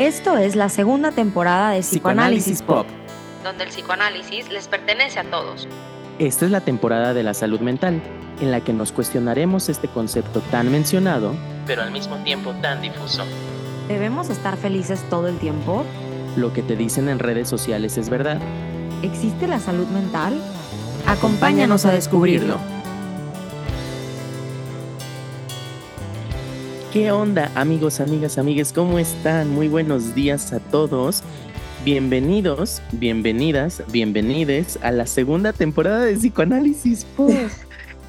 Esto es la segunda temporada de Psicoanálisis, Pop, donde el psicoanálisis les pertenece a todos. Esta es la temporada de la salud mental, en la que nos cuestionaremos este concepto tan mencionado, pero al mismo tiempo tan difuso. ¿Debemos estar felices todo el tiempo? Lo que te dicen en redes sociales es verdad. ¿Existe la salud mental? Acompáñanos a descubrirlo. ¿Qué onda, amigos, amigas, amigues? ¿Cómo están? Muy buenos días a todos. Bienvenidos, bienvenidas, bienvenides a la segunda temporada de Psicoanálisis.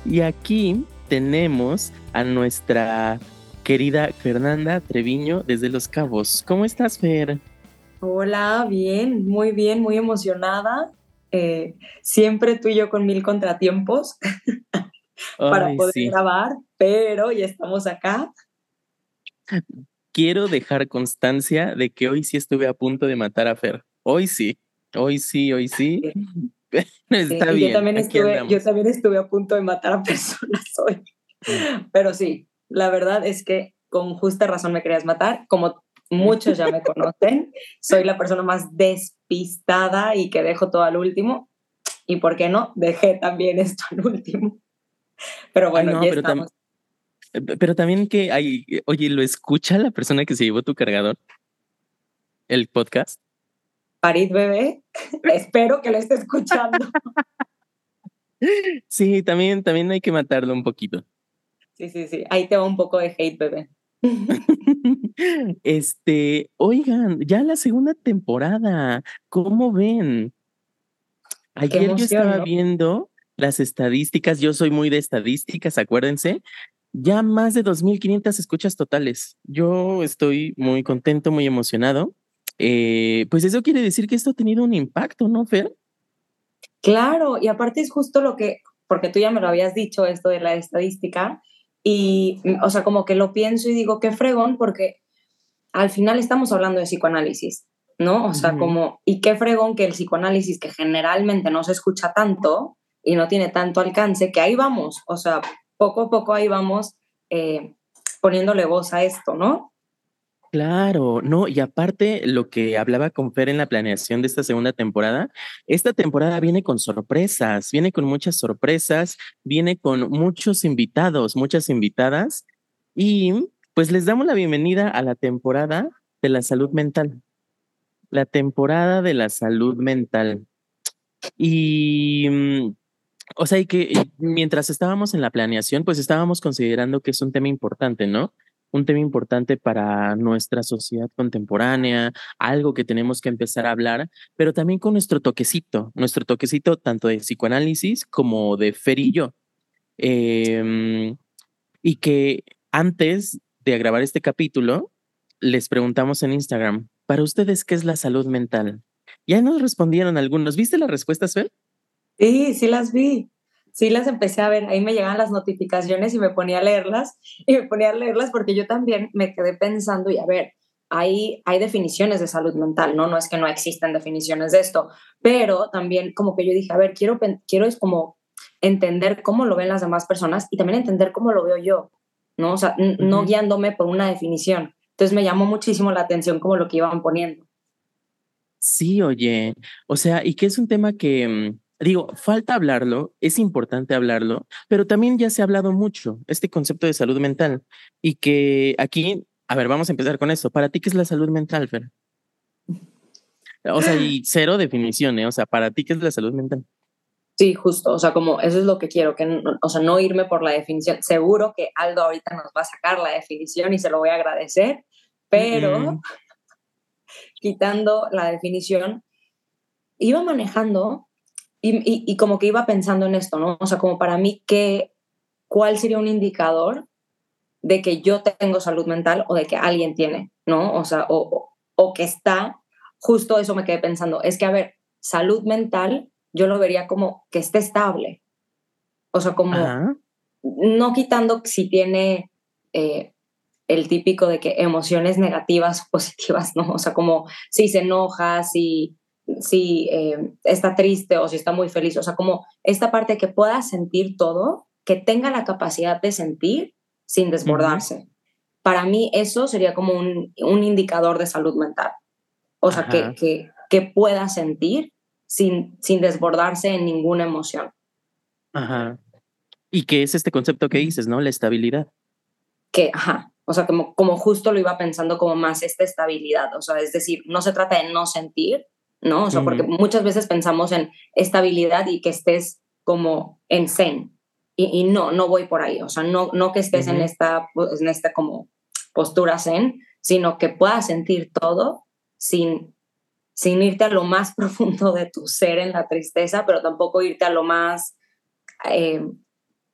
y aquí tenemos a nuestra querida Fernanda Treviño desde Los Cabos. ¿Cómo estás, Fer? Hola, bien, muy bien, muy emocionada. Eh, siempre tú y yo con mil contratiempos para poder grabar, pero ya estamos acá quiero dejar constancia de que hoy sí estuve a punto de matar a Fer. Hoy sí, hoy sí, hoy sí. Está bien. Yo también, estuve, yo también estuve a punto de matar a personas hoy. Mm. Pero sí, la verdad es que con justa razón me querías matar. Como muchos ya me conocen, soy la persona más despistada y que dejo todo al último. Y por qué no, dejé también esto al último. Pero bueno, ya estamos. Eh, pero también que hay, oye, ¿lo escucha la persona que se llevó tu cargador? ¿El podcast? Paris bebé, espero que lo esté escuchando. sí, también, también hay que matarlo un poquito. Sí, sí, sí, ahí te va un poco de hate, bebé. este, oigan, ya la segunda temporada, ¿cómo ven? Ayer yo estaba viendo las estadísticas, yo soy muy de estadísticas, acuérdense, ya más de 2.500 escuchas totales. Yo estoy muy contento, muy emocionado. Eh, pues eso quiere decir que esto ha tenido un impacto, ¿no, Fer? Claro, y aparte es justo lo que, porque tú ya me lo habías dicho, esto de la estadística, y, o sea, como que lo pienso y digo, qué fregón, porque al final estamos hablando de psicoanálisis, ¿no? O sea, como, y qué fregón que el psicoanálisis, que generalmente no se escucha tanto y no tiene tanto alcance, que ahí vamos, o sea, poco a poco ahí vamos eh, poniéndole voz a esto, ¿no? Claro, no, y aparte lo que hablaba con Fer en la planeación de esta segunda temporada, esta temporada viene con sorpresas, viene con muchas sorpresas, viene con muchos invitados, muchas invitadas, y pues les damos la bienvenida a la temporada de la salud mental, la temporada de la salud mental. Y mm, o sea, y que mientras estábamos en la planeación, pues estábamos considerando que es un tema importante, ¿no? Un tema importante para nuestra sociedad contemporánea, algo que tenemos que empezar a hablar, pero también con nuestro toquecito, nuestro toquecito tanto de psicoanálisis como de Fer y yo. Em, y que antes de grabar este capítulo, les preguntamos en Instagram, ¿para ustedes qué es la salud mental? Ya nos respondieron algunos. ¿Viste las respuestas, Fer? Sí, sí las vi. Sí las empecé a ver. Ahí me llegaban las notificaciones y me ponía a leerlas. Y me ponía a leerlas porque yo también me quedé pensando y a ver, hay, hay definiciones de salud mental, ¿no? No es que no existen definiciones de esto, pero también como que yo dije, a ver, quiero, quiero es como entender cómo lo ven las demás personas y también entender cómo lo veo yo, ¿no? O sea, no guiándome por una definición. Entonces me llamó muchísimo la atención como lo que iban poniendo. Sí, oye, o sea, y que es un tema que mm, digo, falta hablarlo, es importante hablarlo, pero también ya se ha hablado mucho este concepto de salud mental y que aquí, a ver, vamos a empezar con eso. ¿Para ti qué es la salud mental, Fer? O sea, y cero definiciones, ¿eh? o sea, ¿para ti qué es la salud mental? Sí, justo, o sea, como eso es lo que quiero, que, o sea, no irme por la definición. Seguro que Aldo ahorita nos va a sacar la definición y se lo voy a agradecer, pero quitando la definición, iba manejando y, como que iba pensando en esto, ¿no? O sea, como para mí, ¿qué, ¿cuál sería un indicador de que yo tengo salud mental o de que alguien tiene, ¿no? O sea, o, o, que está, justo eso me quedé pensando, es que, a ver, salud mental yo lo vería como que esté estable. O sea, como no quitando si tiene eh, el típico de que emociones negativas o positivas, ¿no? O sea, como si se enoja, si si eh, está triste o si está muy feliz, o sea, como esta parte que pueda sentir todo, que tenga la capacidad de sentir sin desbordarse. para mí eso sería como un, un indicador de salud mental. O sea, que, que, que, pueda sentir sin, sin desbordarse en ninguna emoción. Ajá. Y que es este concepto que dices, ¿no? La estabilidad. Que, ajá, o sea, como, como justo lo iba pensando como más esta estabilidad, o sea, es decir, no se trata de no sentir, ¿no? O sea, porque muchas veces pensamos en estabilidad y que estés como en zen, y, no, no voy por ahí, o sea, no, no que estés en, esta, en esta como postura zen, sino que puedas sentir todo sin, sin irte a lo más profundo de tu ser en la tristeza, pero tampoco irte a lo más eh,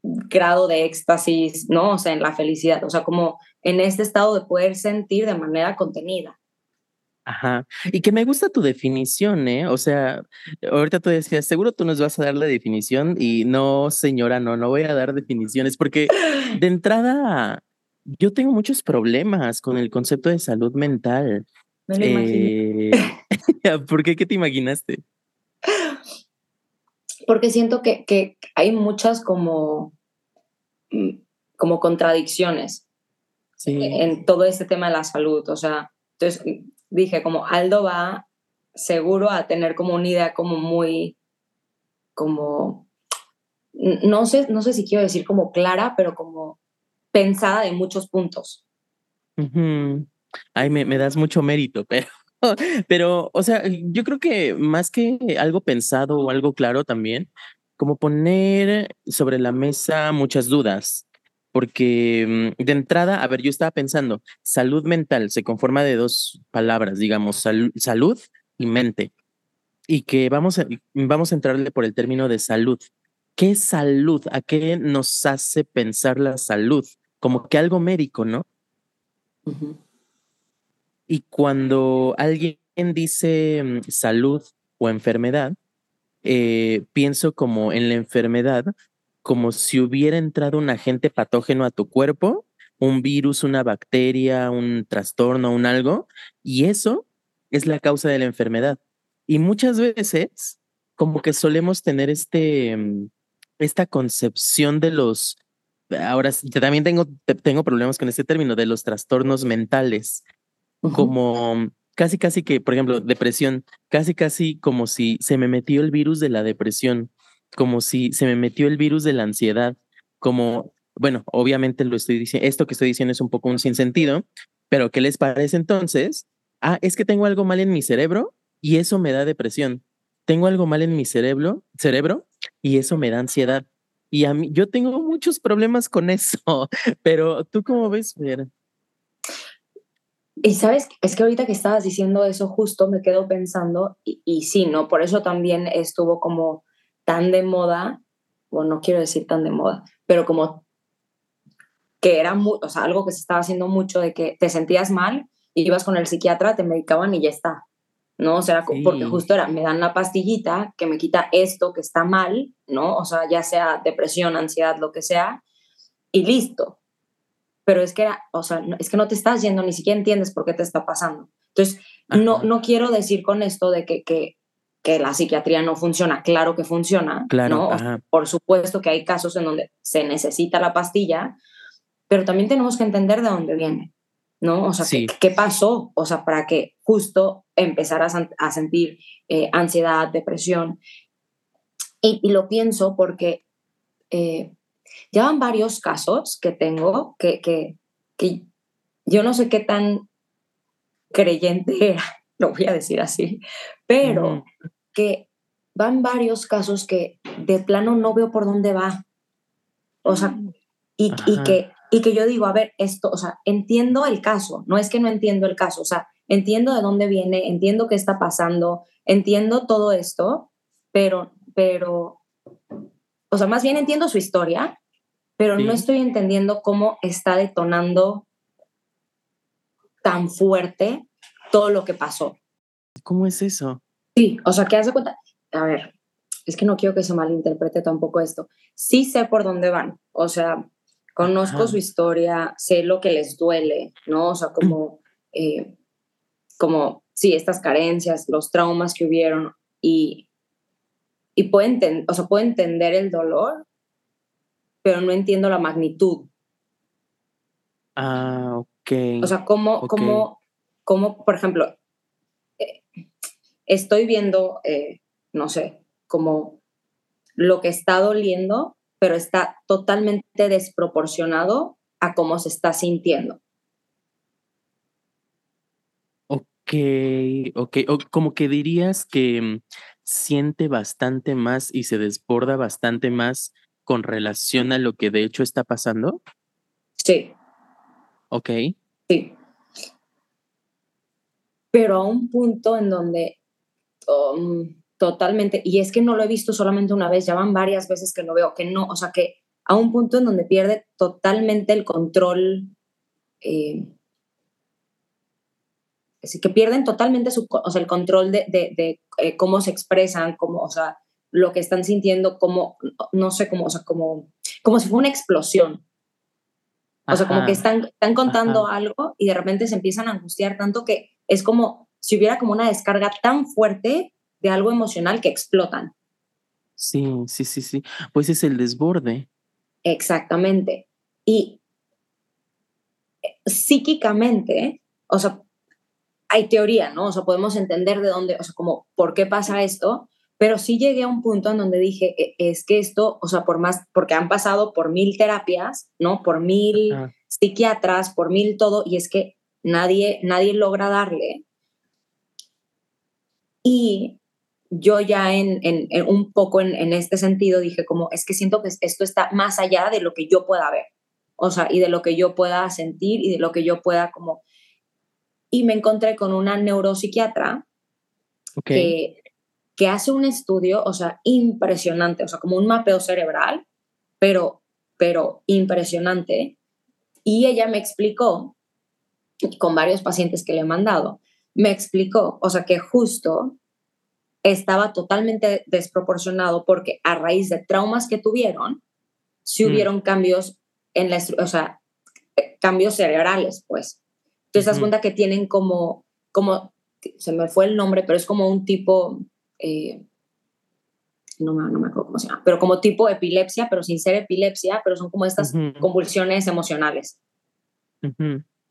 grado de éxtasis, ¿no? O sea, en la felicidad, o sea, como en este estado de poder sentir de manera contenida. Ajá. Y que me gusta tu definición, ¿eh? O sea, ahorita tú decías, seguro tú nos vas a dar la definición y no, señora, no, no voy a dar definiciones porque de entrada yo tengo muchos problemas con el concepto de salud mental. Me lo eh, ¿Por qué? ¿Qué te imaginaste? Porque siento que, que hay muchas como, mm, como contradicciones en todo este tema de la salud. O sea, entonces dije como Aldo va seguro a tener como una idea como muy, como, no sé, no sé si quiero decir como clara, pero como pensada de muchos puntos. Ay, me, me, das mucho mérito, pero, pero, o sea, yo creo que más que algo pensado o algo claro también, como poner sobre la mesa muchas dudas, porque mm, de entrada, a ver, yo estaba pensando, salud mental se conforma de dos palabras, digamos, salud y mente, y que vamos a, vamos a entrarle por el término de salud. ¿Qué salud? ¿A qué nos hace pensar la salud? Como que algo médico, ¿no? Y cuando alguien dice mm, salud o enfermedad, eh, pienso como en la enfermedad como si hubiera entrado un agente patógeno a tu cuerpo, un virus, una bacteria, un trastorno, un algo, y eso es la causa de la enfermedad. Y muchas veces, como que solemos tener este, mm, esta concepción de los, ahora también tengo, tengo problemas con este término, de los trastornos mentales, como casi, casi que, por ejemplo, depresión, casi, casi como si se me metió el virus de la depresión como si se me metió el virus de la ansiedad, como, bueno, obviamente lo estoy diciendo, esto que estoy diciendo es un poco un sinsentido, pero ¿qué les parece entonces? Ah, es que tengo algo mal en mi cerebro y eso me da depresión. Tengo algo mal en mi cerebro, cerebro y eso me da ansiedad. Y a mí, yo tengo muchos problemas con eso, pero tú cómo ves, Vera? Y sabes, es que ahorita que estabas diciendo eso justo me quedo pensando, y, y sí, ¿no? Por eso también estuvo como tan de moda, o no quiero decir tan de moda, pero como que era muy, o sea, algo que se estaba haciendo mucho de que te sentías mal, ibas con el psiquiatra, te medicaban y ya está. ¿no? O sea, porque justo era, me dan la pastillita que me quita esto que está mal, ¿no? O sea, ya sea depresión, ansiedad, lo que sea, y listo. Pero es que era, o sea, es que no te estás yendo, ni siquiera entiendes por qué te está pasando. Entonces, no, no quiero decir con esto de que, que, que la psiquiatría no funciona, claro que funciona, claro, ¿no? Por supuesto que hay casos en donde se necesita la pastilla, pero también tenemos que entender de dónde viene, ¿no? O sea, ¿qué, pasó? O sea, para que justo empezaras a, sentir eh, ansiedad, depresión. Y, lo pienso porque eh, ya van varios casos que tengo que, que, que yo no sé qué tan creyente era, lo voy a decir así, pero que van varios casos que de plano no veo por dónde va. O sea, y, y, que, y que yo digo, a ver, esto, o sea, entiendo el caso, no es que no entiendo el caso, o sea, entiendo de dónde viene, entiendo qué está pasando, entiendo todo esto, pero, pero, o sea, más bien entiendo su historia, pero no estoy entendiendo cómo está detonando tan fuerte todo lo que pasó. ¿Cómo es eso? Sí, o sea, ¿qué hace cuenta? A ver, es que no quiero que se malinterprete tampoco esto. Sí sé por dónde van, o sea, conozco su historia, sé lo que les duele, ¿no? O sea, como, eh, como, sí, estas carencias, los traumas que hubieron y, y puedo, o sea, puedo entender el dolor, pero no entiendo la magnitud. Ah, ok. O sea, como, ok. como, como, por ejemplo, eh, estoy viendo, eh, no sé, como lo que está doliendo, pero está totalmente desproporcionado a cómo se está sintiendo. Ok, ok. O como que dirías que mm, siente bastante más y se desborda bastante más con relación a lo que de hecho está pasando. Sí, Ok. sí. Pero a un punto en donde um, totalmente, y es que no lo he visto solamente una vez, ya van varias veces que lo veo, que no, o sea, que a un punto en donde pierde totalmente el control, eh, así que pierden totalmente su, o sea, el control de, de- de, eh, cómo se expresan, cómo, o sea, lo que están sintiendo, como, no sé, cómo, o sea, como, como si fuera una explosión. O sea, como que están, están contando ajá. algo y de repente se empiezan a angustiar tanto que es como si hubiera como una descarga tan fuerte de algo emocional que explotan. Sí, sí, sí, sí. Pues es el desborde. Exactamente. Y eh, psíquicamente, o sea, hay teoría, ¿no? O sea, podemos entender de dónde, o sea, como por qué pasa esto, pero sí llegué a un punto en donde dije, "E- es que esto, o sea, por más, porque han pasado por mil terapias, ¿no? Por mil Ah, psiquiatras, por mil todo, y es que nadie, nadie logra darle. Y yo ya en, en- en un poco en, en este sentido dije como, es que siento que esto está más allá de lo que yo pueda ver, o sea, y de lo que yo pueda sentir y de lo que yo pueda como... Y me encontré con una neuropsiquiatra que, que hace un estudio, o sea, impresionante, o sea, como un mapeo cerebral, pero, pero impresionante. Y ella me explicó, con varios pacientes que le he mandado, me explicó, o sea, que justo estaba totalmente desproporcionado porque a raíz de traumas que tuvieron, sí Mm. hubieron cambios en la, o sea, eh, cambios cerebrales, pues. Entonces, te das cuenta que tienen como, como, se me fue el nombre, pero es como un tipo, eh, no, me, no me acuerdo cómo se llama, pero como tipo epilepsia, pero sin ser epilepsia, pero son como estas convulsiones emocionales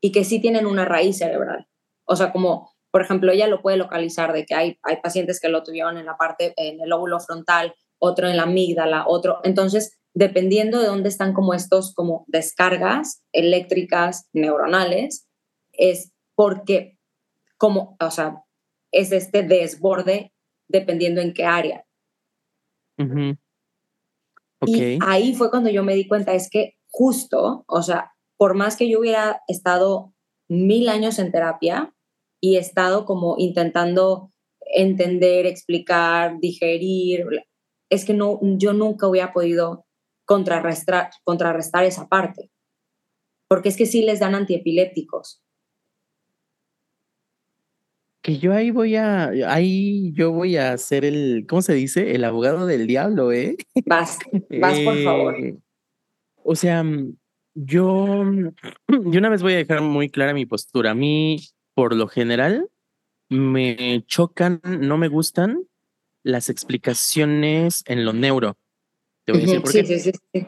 y que sí tienen una raíz cerebral. O sea, como, por ejemplo, ella lo puede localizar de que hay, hay pacientes que lo tuvieron en la parte, en el lóbulo frontal, otro en la amígdala, otro. Entonces, dependiendo de dónde están como estos como descargas eléctricas neuronales, es porque, como, o sea, es este desborde dependiendo en qué área. Y ahí fue cuando yo me di cuenta, es que justo, o sea, por más que yo hubiera estado mil años en terapia y estado como intentando entender, explicar, digerir, es que no, yo nunca hubiera podido contrarrestar, contrarrestar esa parte. Porque es que sí les dan antiepilépticos. Que yo ahí voy a, ahí yo voy a ser el, ¿cómo se dice? El abogado del diablo, ¿eh? Vas, vas por favor. Eh, o sea, yo, de una vez voy a dejar muy clara mi postura. A mí, por lo general, me chocan, no me gustan las explicaciones en lo neuro. Te voy a decir por Sí, qué. sí, sí, sí.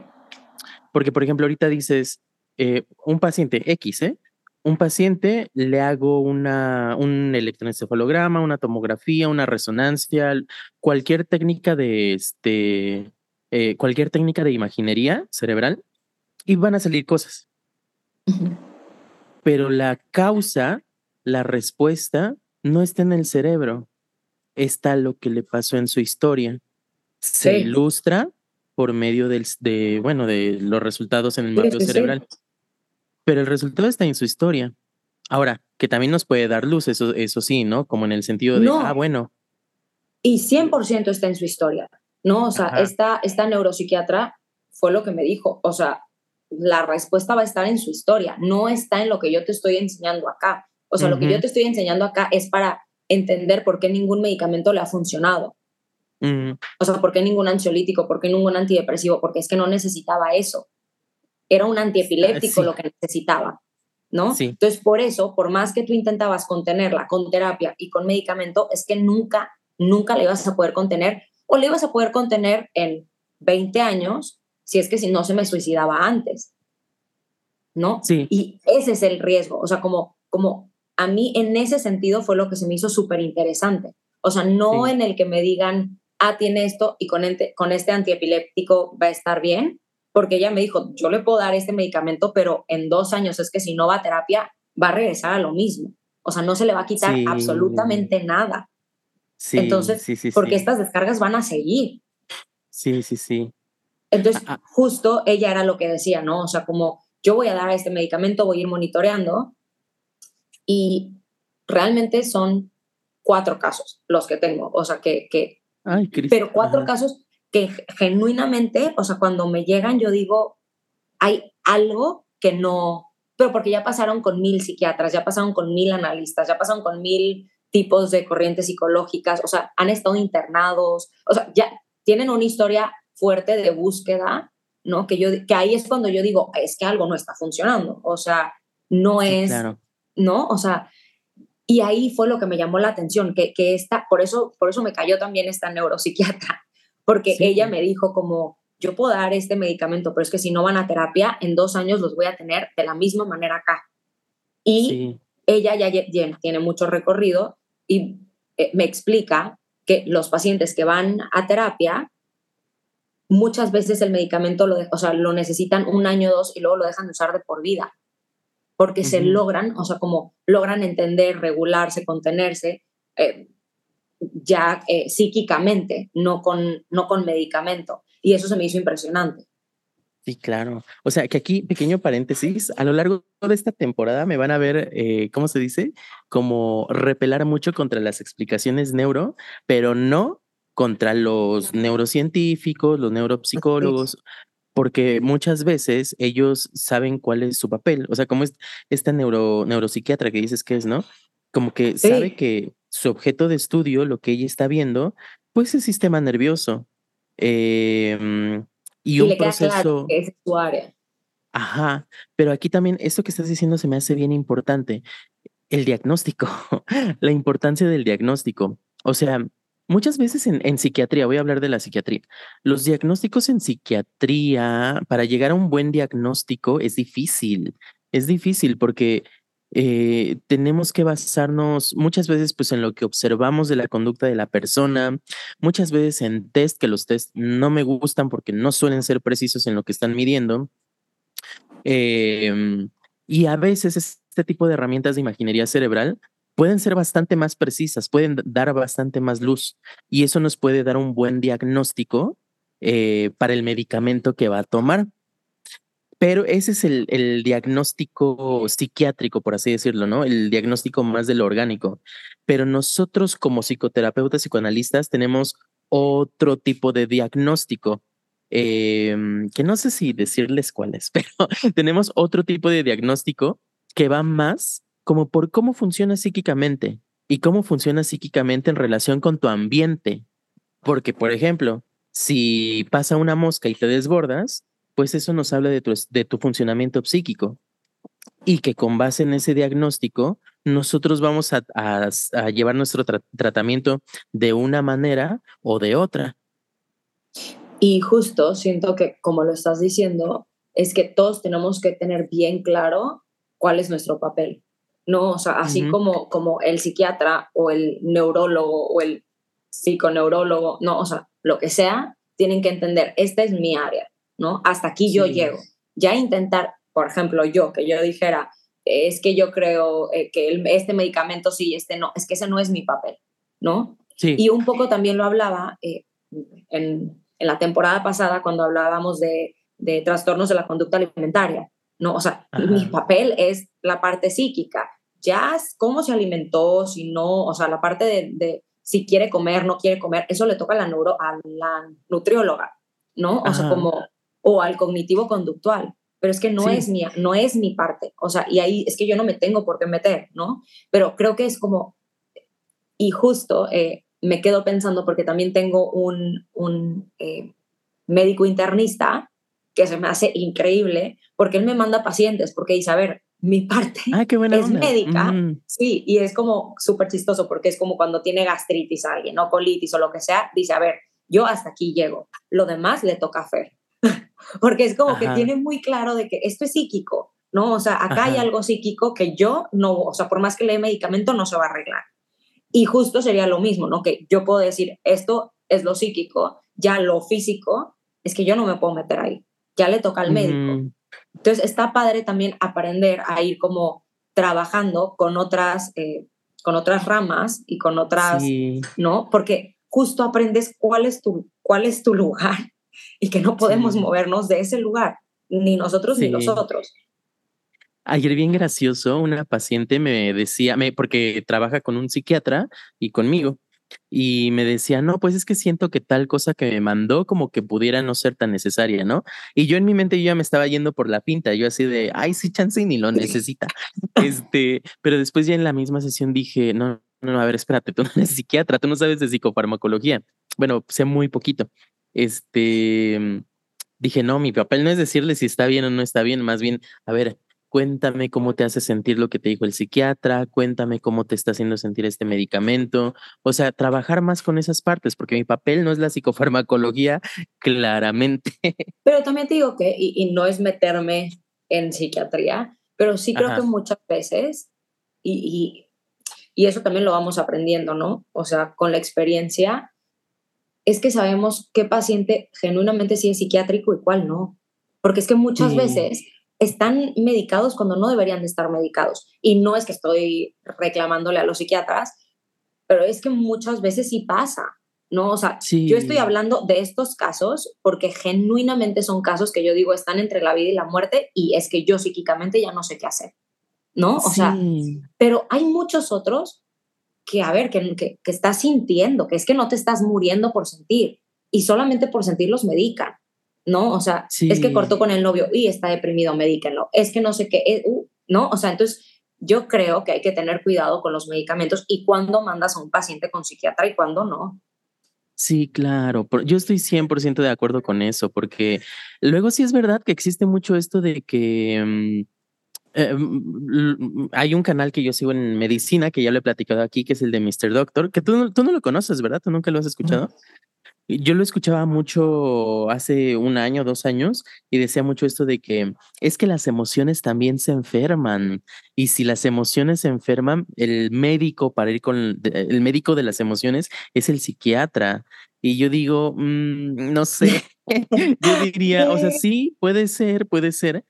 Porque, por ejemplo, ahorita dices, eh, un paciente X, ¿eh? Un paciente le hago una, un electroencefalograma, una tomografía, una resonancia, cualquier técnica de este, eh, cualquier técnica de imaginería cerebral y van a salir cosas. Pero la causa, la respuesta, no está en el cerebro, está lo que le pasó en su historia. Se Sí. ilustra por medio del, de, bueno, de los resultados en el mapeo sí, sí. cerebral. Pero el resultado está en su historia. Ahora, que también nos puede dar luz, eso, eso sí, ¿no? Como en el sentido de, No. ah, bueno, Y 100% está en su historia, ¿no? O sea, Ajá. esta, esta neuropsiquiatra fue lo que me dijo, o sea, la respuesta va a estar en su historia, no está en lo que yo te estoy enseñando acá. O sea, lo que yo te estoy enseñando acá es para entender por qué ningún medicamento le ha funcionado. mm, O sea, por qué ningún ansiolítico, por qué ningún antidepresivo, porque es que no necesitaba eso. Era un antiepiléptico sí. lo que necesitaba, ¿no? Sí. Entonces, por eso, por más que tú intentabas contenerla con terapia y con medicamento, es que nunca, nunca la ibas a poder contener o la ibas a poder contener en 20 años si es que si no se me suicidaba antes, ¿no? Sí. Y ese es el riesgo, o sea, como, como a mí en ese sentido fue lo que se me hizo súper interesante. O sea, no Sí. en el que me digan, ah, tiene esto y con, ente- con este antiepiléptico va a estar bien, porque ella me dijo, yo le puedo dar este medicamento, pero en dos años es que si no va a terapia, va a regresar a lo mismo. O sea, no se le va a quitar Sí. absolutamente nada, Sí, Entonces, sí, sí, porque estas descargas van a seguir. Sí, sí, sí. Entonces, Ah, ah. justo ella era lo que decía, ¿no? O sea, como yo voy a dar este medicamento, voy a ir monitoreando y realmente son cuatro casos los que tengo, o sea, que, que Ay, pero cuatro casos que genuinamente, o sea, cuando me llegan yo digo, hay algo que no, pero porque ya pasaron con mil psiquiatras, ya pasaron con mil analistas, ya pasaron con mil tipos de corrientes psicológicas, o sea, han estado internados, o sea, ya tienen una historia fuerte de búsqueda, ¿no? Que, yo, que ahí es cuando yo digo, es que algo no está funcionando, o sea, no Sí, es, claro. ¿No? O sea, y ahí fue lo que me llamó la atención, que, que esta, por eso, por eso me cayó también esta neuropsiquiatra, porque Sí. ella me dijo como, yo puedo dar este medicamento, pero es que si no van a terapia, en dos años los voy a tener de la misma manera acá. Y Sí, ella ya, tiene mucho recorrido y eh, me explica que los pacientes que van a terapia, muchas veces el medicamento lo, de- o sea, lo necesitan un año o dos y luego lo dejan de usar de por vida, porque se Ujú. logran, o sea, como logran entender, regularse, contenerse, eh, ya eh, psíquicamente, no con, no con medicamento. Y eso se me hizo impresionante. sí, claro. O sea, que aquí, pequeño paréntesis, a lo largo de esta temporada me van a ver, eh, ¿cómo se dice? Como repelar mucho contra las explicaciones neuro, pero no contra los neurocientíficos, los neuropsicólogos, porque muchas veces ellos saben cuál es su papel. O sea, como es esta neuro, neuropsiquiatra que dices que es, ¿no? Como que Sí. sabe que su objeto de estudio, lo que ella está viendo, pues es sistema nervioso. Em, y, Y, un le queda proceso. claro que es su área. Ajá, pero aquí también esto que estás diciendo se me hace bien importante, el diagnóstico, la importancia del diagnóstico. O sea, muchas veces en, psiquiatría, voy a hablar de la psiquiatría, los diagnósticos en psiquiatría, para llegar a un buen diagnóstico es difícil, es difícil porque eh, tenemos que basarnos muchas veces pues en lo que observamos de la conducta de la persona, muchas veces en test, que los test no me gustan porque no suelen ser precisos en lo que están midiendo. Em, y a veces este tipo de herramientas de imaginería cerebral pueden ser bastante más precisas, pueden dar bastante más luz y eso nos puede dar un buen diagnóstico eh, para el medicamento que va a tomar. Pero ese es el, el diagnóstico psiquiátrico, por así decirlo, ¿no? El diagnóstico más de lo orgánico. Pero nosotros como psicoterapeutas, psicoanalistas, tenemos otro tipo de diagnóstico, em, que no sé si decirles cuál es, pero tenemos otro tipo de diagnóstico que va más como por cómo funciona psíquicamente y cómo funciona psíquicamente en relación con tu ambiente. Porque, por ejemplo, si pasa una mosca y te desbordas, pues eso nos habla de tu, de tu funcionamiento psíquico. Y que con base en ese diagnóstico, nosotros vamos a, llevar nuestro tra- tratamiento de una manera o de otra. Y justo siento que, como lo estás diciendo, es que todos tenemos que tener bien claro cuál es nuestro papel. ¿No? O sea, así como, como el psiquiatra o el neurólogo o el psiconeurólogo, no, o sea, lo que sea, tienen que entender, esta es mi área, ¿no? Hasta aquí yo Sí. llego. Ya intentar, por ejemplo, yo, que yo dijera, es que yo creo eh, que el- este medicamento sí, este no, es que ese no es mi papel, ¿no? Sí. Y un poco también lo hablaba eh, en, en la temporada pasada cuando hablábamos de, de trastornos de la conducta alimentaria, ¿no? O sea, Ajá. mi papel es la parte psíquica, ya cómo se alimentó, si no, o sea, la parte de, de si quiere comer, no quiere comer, eso le toca a la, neuro, a la nutrióloga, ¿no? O sea, Ajá. como, o al cognitivo conductual, pero es que no, Sí. es mi, no es mi parte, o sea, y ahí es que yo no me tengo por qué meter, ¿no? Pero creo que es como, y justo eh, me quedo pensando porque también tengo un, un eh, médico internista que se me hace increíble porque él me manda pacientes porque dice, a ver, mi parte Ah, qué buena es onda. médica, sí, y es como súper chistoso porque es como cuando tiene gastritis a alguien, o colitis o lo que sea, dice, a ver, yo hasta aquí llego, lo demás le toca a Fer. porque es como que tiene muy claro de que esto es psíquico, ¿no? O sea, acá hay algo psíquico que yo no, o sea, por más que le dé medicamento, no se va a arreglar. Y justo sería lo mismo, ¿no? Que yo puedo decir, esto es lo psíquico, ya lo físico, es que yo no me puedo meter ahí, ya le toca al médico. Entonces, está padre también aprender a ir como trabajando con otras, eh, con otras ramas y con otras, Sí, ¿no? Porque justo aprendes cuál es tu, cuál es tu lugar y que no podemos Sí. movernos de ese lugar, ni nosotros ni los otros. Ayer bien gracioso, una paciente me decía, me, porque trabaja con un psiquiatra y conmigo, y me decía, no, pues es que siento que tal cosa que me mandó como que pudiera no ser tan necesaria, ¿no? Y yo en mi mente yo ya me estaba yendo por la pinta, yo así de, ay, sí, chance y ni lo necesita. Este, pero después ya en la misma sesión dije, no, no, no, a ver, espérate, tú no eres psiquiatra, tú no sabes de psicofarmacología. Bueno, sé muy poquito. Este, dije, no, mi papel no es decirle si está bien o no está bien, más bien, a ver, cuéntame cómo te hace sentir lo que te dijo el psiquiatra, cuéntame cómo te está haciendo sentir este medicamento, o sea, trabajar más con esas partes, porque mi papel no es la psicofarmacología, claramente. Pero también te digo que, y, y no es meterme en psiquiatría, pero sí creo Ajá. que muchas veces, y, y, y eso también lo vamos aprendiendo, ¿no? O sea, con la experiencia, es que sabemos qué paciente genuinamente sí es psiquiátrico y cuál no. Porque es que muchas Sí. veces están medicados cuando no deberían de estar medicados. Y no es que estoy reclamándole a los psiquiatras, pero es que muchas veces sí pasa, ¿no? O sea, yo estoy hablando de estos casos porque genuinamente son casos que yo digo están entre la vida y la muerte y es que yo psíquicamente ya no sé qué hacer, ¿no? O sea, Sí. pero hay muchos otros que, a ver, que, que, que estás sintiendo, que es que no te estás muriendo por sentir y solamente por sentir los medican, ¿no? O sea, es que cortó con el novio y está deprimido, medíquenlo. Es que no sé qué, eh, uh, ¿no? O sea, entonces yo creo que hay que tener cuidado con los medicamentos y cuándo mandas a un paciente con psiquiatra y cuándo no. Sí, claro. Yo estoy 100% de acuerdo con eso, porque luego sí es verdad que existe mucho esto de que mm, eh, mm, mm, hay un canal que yo sigo en medicina, que ya lo he platicado aquí, que es el de Mr. Doctor, que tú, tú no lo conoces, ¿verdad? ¿Tú nunca lo has escuchado? Yo lo escuchaba mucho hace un año, dos años, y decía mucho esto de que es que las emociones también se enferman. Y si las emociones se enferman, el médico para ir con de- el médico de las emociones es el psiquiatra. Y yo digo, mm, no sé, yo diría, o sea, sí, puede ser, puede ser,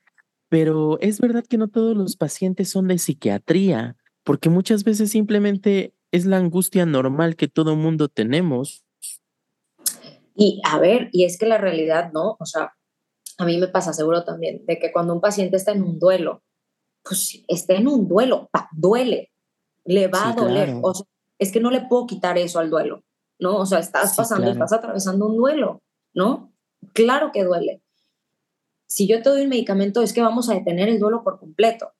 pero es verdad que no todos los pacientes son de psiquiatría, porque muchas veces simplemente es la angustia normal que todo mundo tenemos. Y a ver, y es que la realidad, ¿no? O sea, a mí me pasa seguro también de que cuando un paciente está en un duelo, pues está en un duelo, pa, duele, le va Sí, a doler. claro. O sea, es que no le puedo quitar eso al duelo, ¿no? O sea, estás Sí, pasando, claro. estás atravesando un duelo, ¿no? Claro que duele. Si yo te doy un medicamento, es que vamos a detener el duelo por completo.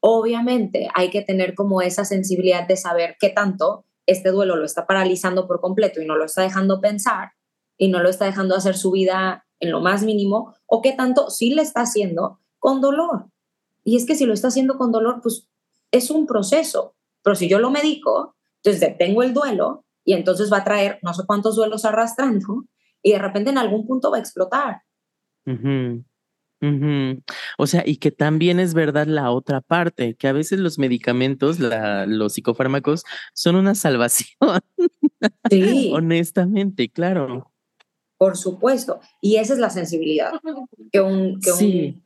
Obviamente hay que tener como esa sensibilidad de saber qué tanto este duelo lo está paralizando por completo y no lo está dejando pensar y no lo está dejando hacer su vida en lo más mínimo, o qué tanto sí le está haciendo con dolor. Y es que si lo está haciendo con dolor, pues es un proceso. Pero si yo lo medico, entonces detengo el duelo y entonces va a traer no sé cuántos duelos arrastrando y de repente en algún punto va a explotar. O sea, y que también es verdad la otra parte, que a veces los medicamentos, la, los psicofármacos, son una salvación, Sí, honestamente, claro. Por supuesto. Y esa es la sensibilidad que un, que Sí. un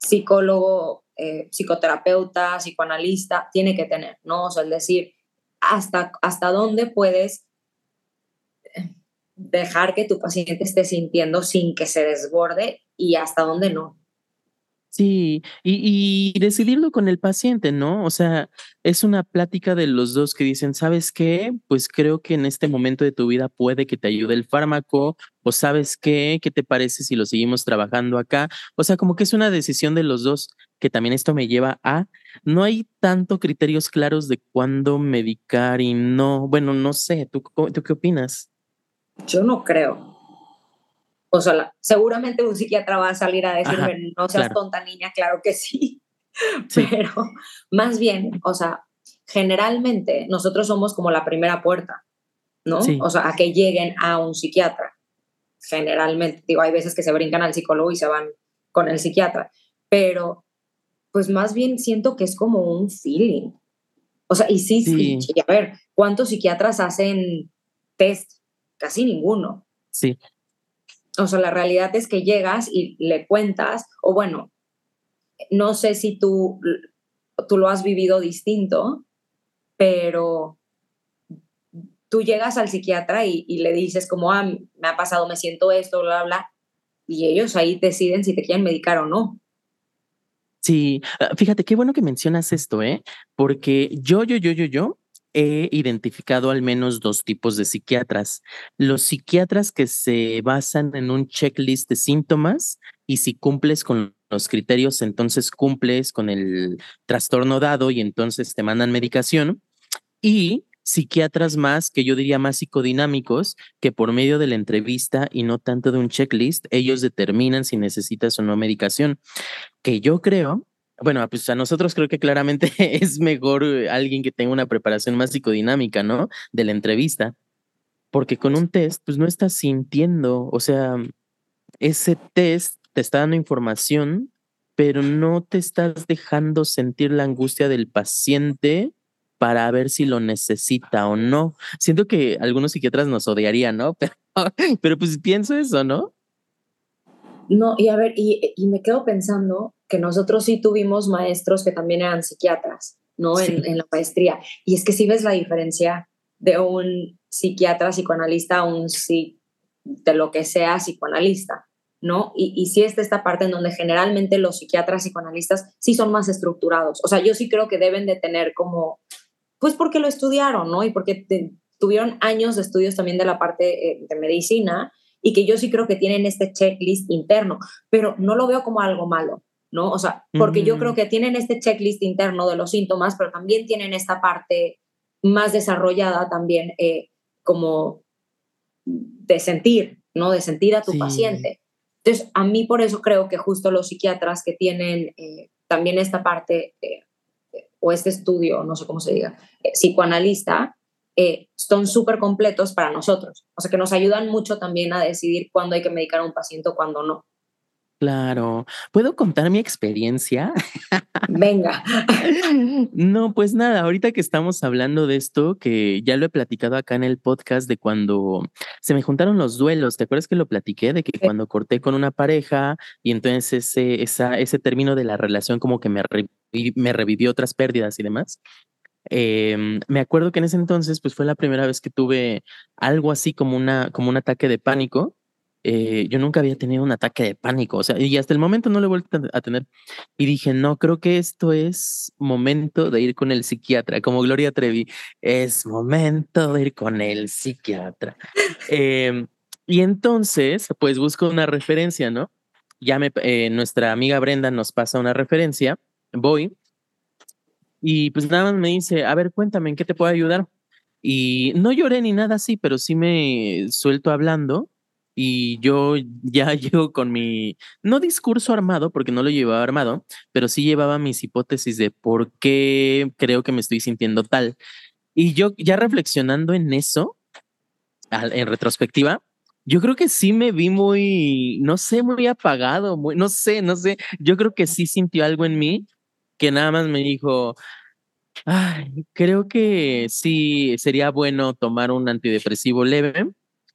psicólogo, eh, psicoterapeuta, psicoanalista tiene que tener, ¿no? O sea, es decir, hasta, hasta dónde puedes dejar que tu paciente esté sintiendo sin que se desborde y hasta dónde no. Sí, y, y decidirlo con el paciente, ¿no? O sea, es una plática de los dos que dicen, ¿sabes qué? Pues creo que en este momento de tu vida puede que te ayude el fármaco, o ¿sabes qué? ¿Qué te parece si lo seguimos trabajando acá? O sea, como que es una decisión de los dos, que también esto me lleva a, no hay tanto criterios claros de cuándo medicar y no, bueno, no sé, ¿tú, ¿tú qué opinas? Yo no creo. O sea, la- seguramente un psiquiatra va a salir a decirme, Ajá, no seas claro. tonta niña, claro que sí. Sí. Pero más bien, o sea, generalmente nosotros somos como la primera puerta, ¿no? Sí. O sea, a que lleguen a un psiquiatra. Generalmente, digo, hay veces que se brincan al psicólogo y se van con el psiquiatra, pero pues más bien siento que es como un feeling. O sea, y sí, sí. a ver, ¿cuántos psiquiatras hacen test? Casi ninguno. Sí. O sea, la realidad es que llegas y le cuentas, o bueno, no sé si tú, tú lo has vivido distinto, pero tú llegas al psiquiatra y, le dices como, ah, me ha pasado, me siento esto, bla, bla, y ellos ahí deciden si te quieren medicar o no. Sí, ah, fíjate, qué bueno que mencionas esto, ¿eh? Porque yo, yo, yo, yo, yo he identificado al menos dos tipos de psiquiatras. Los psiquiatras que se basan en un checklist de síntomas y si cumples con los criterios, entonces cumples con el trastorno dado y entonces te mandan medicación. Y psiquiatras más, que yo diría más psicodinámicos, que por medio de la entrevista y no tanto de un checklist, ellos determinan si necesitas o no medicación, que yo creo, bueno, pues a nosotros creo que claramente es mejor eh, alguien que tenga una preparación más psicodinámica, ¿no? De la entrevista, porque con un test, pues no estás sintiendo, o sea, ese test te está dando información, pero no te estás dejando sentir la angustia del paciente para ver si lo necesita o no. Siento que algunos psiquiatras nos odiarían, ¿no? Pero, pero pues pienso eso, ¿no? No, y a ver, y, y, me quedo pensando que nosotros sí tuvimos maestros que también eran psiquiatras, ¿no? En, en, la maestría. Y es que sí ves la diferencia de un psiquiatra psicoanalista a un sí, de lo que sea psicoanalista, ¿no? Y, y sí está esta parte en donde generalmente los psiquiatras psicoanalistas sí son más estructurados. O sea, yo sí creo que deben de tener como pues porque lo estudiaron, ¿no? Y porque tuvieron años de estudios también de la parte eh, de medicina y que yo sí creo que tienen este checklist interno, pero no lo veo como algo malo, ¿no? O sea, porque yo creo que tienen este checklist interno de los síntomas, pero también tienen esta parte más desarrollada también eh, como de sentir, ¿no? De sentir a tu paciente. Entonces, a mí por eso creo que justo los psiquiatras que tienen eh, también esta parte o este estudio, no sé cómo se diga, eh, psicoanalista, eh, son súper completos para nosotros. O sea, que nos ayudan mucho también a decidir cuándo hay que medicar a un paciente o cuándo no. Claro. ¿Puedo contar mi experiencia? Venga. No, pues nada, ahorita que estamos hablando de esto, que ya lo he platicado acá en el podcast de cuando se me juntaron los duelos, ¿te acuerdas que lo platiqué? De que cuando corté con una pareja y entonces ese, esa, ese término de la relación como que me, me revivió otras pérdidas y demás. Em, me acuerdo que en ese entonces pues fue la primera vez que tuve algo así como, una, como un ataque de pánico eh, yo nunca había tenido un ataque de pánico, o sea, y hasta el momento no lo he vuelto a tener. Y dije, no, creo que esto es momento de ir con el psiquiatra, como Gloria Trevi, es momento de ir con el psiquiatra. Em, y entonces, pues busco una referencia, ¿no? Ya eh, nuestra amiga Brenda nos pasa una referencia, voy, y pues nada más me dice, a ver, cuéntame, ¿en qué te puedo ayudar? Y no lloré ni nada así, pero sí me suelto hablando y yo ya llego con mi, no discurso armado, porque no lo llevaba armado, pero sí llevaba mis hipótesis de por qué creo que me estoy sintiendo tal. Y yo ya reflexionando en eso, en retrospectiva, yo creo que sí me vi muy, no sé, muy apagado, muy, no sé, no sé, yo creo que sí sintió algo en mí que nada más me dijo, Ay, creo que sí sería bueno tomar un antidepresivo leve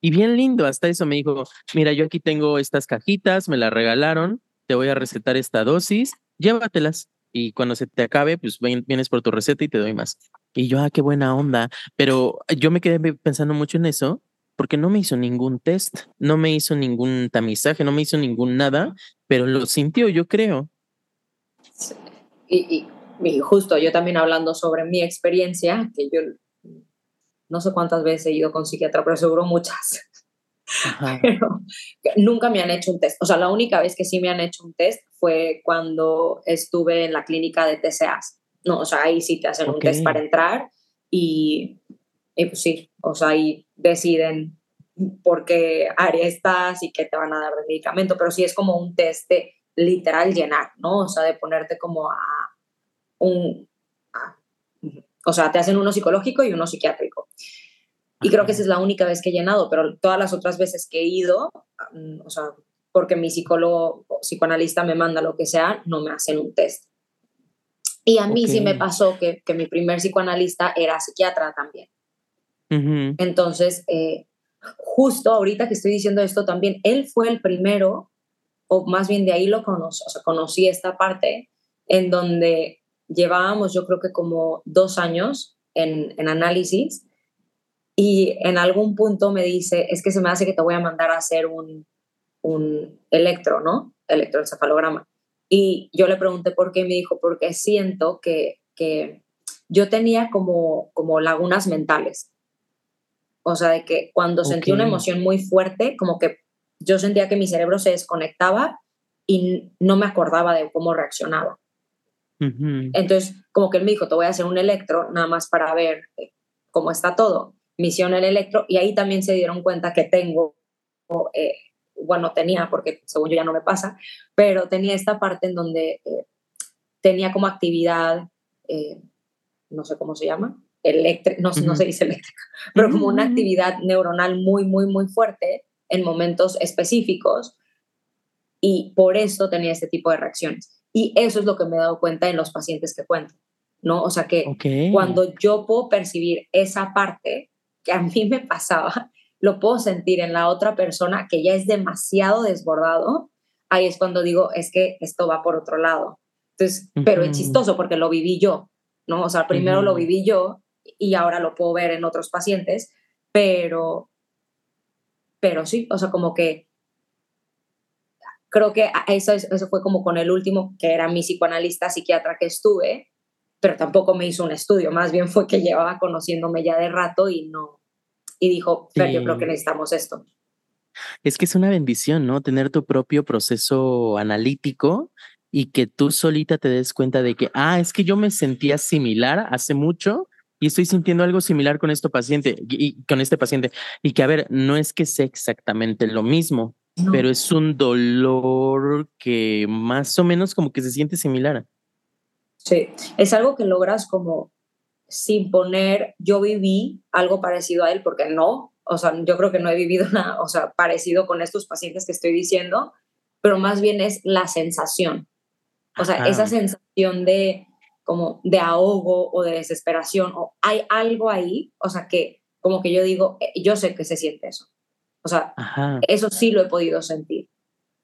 y bien lindo, hasta eso me dijo, mira, yo aquí tengo estas cajitas, me las regalaron, te voy a recetar esta dosis, llévatelas. Y cuando se te acabe, pues vienes por tu receta y te doy más. Y yo, ah, qué buena onda. Pero yo me quedé pensando mucho en eso porque no me hizo ningún test, no me hizo ningún tamizaje, no me hizo ningún nada, pero lo sintió, yo creo. Y, y, justo yo también hablando sobre mi experiencia, que yo no sé cuántas veces he ido con psiquiatra, pero seguro muchas. Pero nunca me han hecho un test. O sea, la única vez que sí me han hecho un test fue cuando estuve en la clínica de TCAs. No, o sea, ahí sí te hacen un test para entrar y, y, pues sí, o sea, ahí deciden por qué área estás y qué te van a dar de medicamento, pero sí es como un test de literal llenar, ¿no? O sea, de ponerte como a un, o sea, te hacen uno psicológico y uno psiquiátrico. Y creo que esa es la única vez que he llenado, pero todas las otras veces que he ido, o sea, porque mi psicólogo o psicoanalista me manda lo que sea, no me hacen un test. Y a mí sí me pasó que, que mi primer psicoanalista era psiquiatra también. Entonces, eh, justo ahorita que estoy diciendo esto también, él fue el primero, o más bien de ahí lo conocí, o sea, conocí esta parte en donde llevábamos yo creo que como dos años en, en análisis y en algún punto me dice, es que se me hace que te voy a mandar a hacer un, un electro, ¿no? Electroencefalograma. Y yo le pregunté por qué, y me dijo, porque siento que, que yo tenía como, como lagunas mentales. O sea, de que cuando sentí una emoción muy fuerte, como que yo sentía que mi cerebro se desconectaba y no me acordaba de cómo reaccionaba. Entonces, como que él me dijo, te voy a hacer un electro, nada más para ver eh, cómo está todo. Misión el electro, y ahí también se dieron cuenta que tengo, eh, bueno, tenía, porque según yo ya no me pasa, pero tenía esta parte en donde eh, tenía como actividad, eh, no sé cómo se llama, eléctrica, no, no Ujú. se dice eléctrica, pero como una actividad neuronal muy, muy, muy fuerte en momentos específicos y por eso tenía este tipo de reacciones. Y eso es lo que me he dado cuenta en los pacientes que cuento, ¿no? O sea que Ok. cuando yo puedo percibir esa parte que a mí me pasaba, lo puedo sentir en la otra persona que ya es demasiado desbordado, ahí es cuando digo, es que esto va por otro lado. Entonces, pero es chistoso porque lo viví yo, ¿no? O sea, primero lo viví yo y ahora lo puedo ver en otros pacientes, pero, pero sí, o sea, como que creo que eso, es- eso fue como con el último, que era mi psicoanalista psiquiatra que estuve, pero tampoco me hizo un estudio, más bien fue que llevaba conociéndome ya de rato y no, y dijo, Fer, yo creo que Sí. necesitamos esto. Es que es una bendición, ¿no? Tener tu propio proceso analítico y que tú solita te des cuenta de que, ah, es que yo me sentía similar hace mucho y estoy sintiendo algo similar con este paciente y, y con este paciente y que a ver, no es que sea exactamente lo mismo, No. pero es un dolor que más o menos como que se siente similar. Sí, es algo que logras como sin poner, yo viví algo parecido a él, porque no, o sea, yo creo que no he vivido nada, o sea, parecido con estos pacientes que estoy diciendo, pero más bien es la sensación. O sea, Ajá. esa sensación de como de ahogo o de desesperación, o hay algo ahí, o sea, que como que yo digo, eh, yo sé que se siente eso. O sea, Ajá. eso sí lo he podido sentir.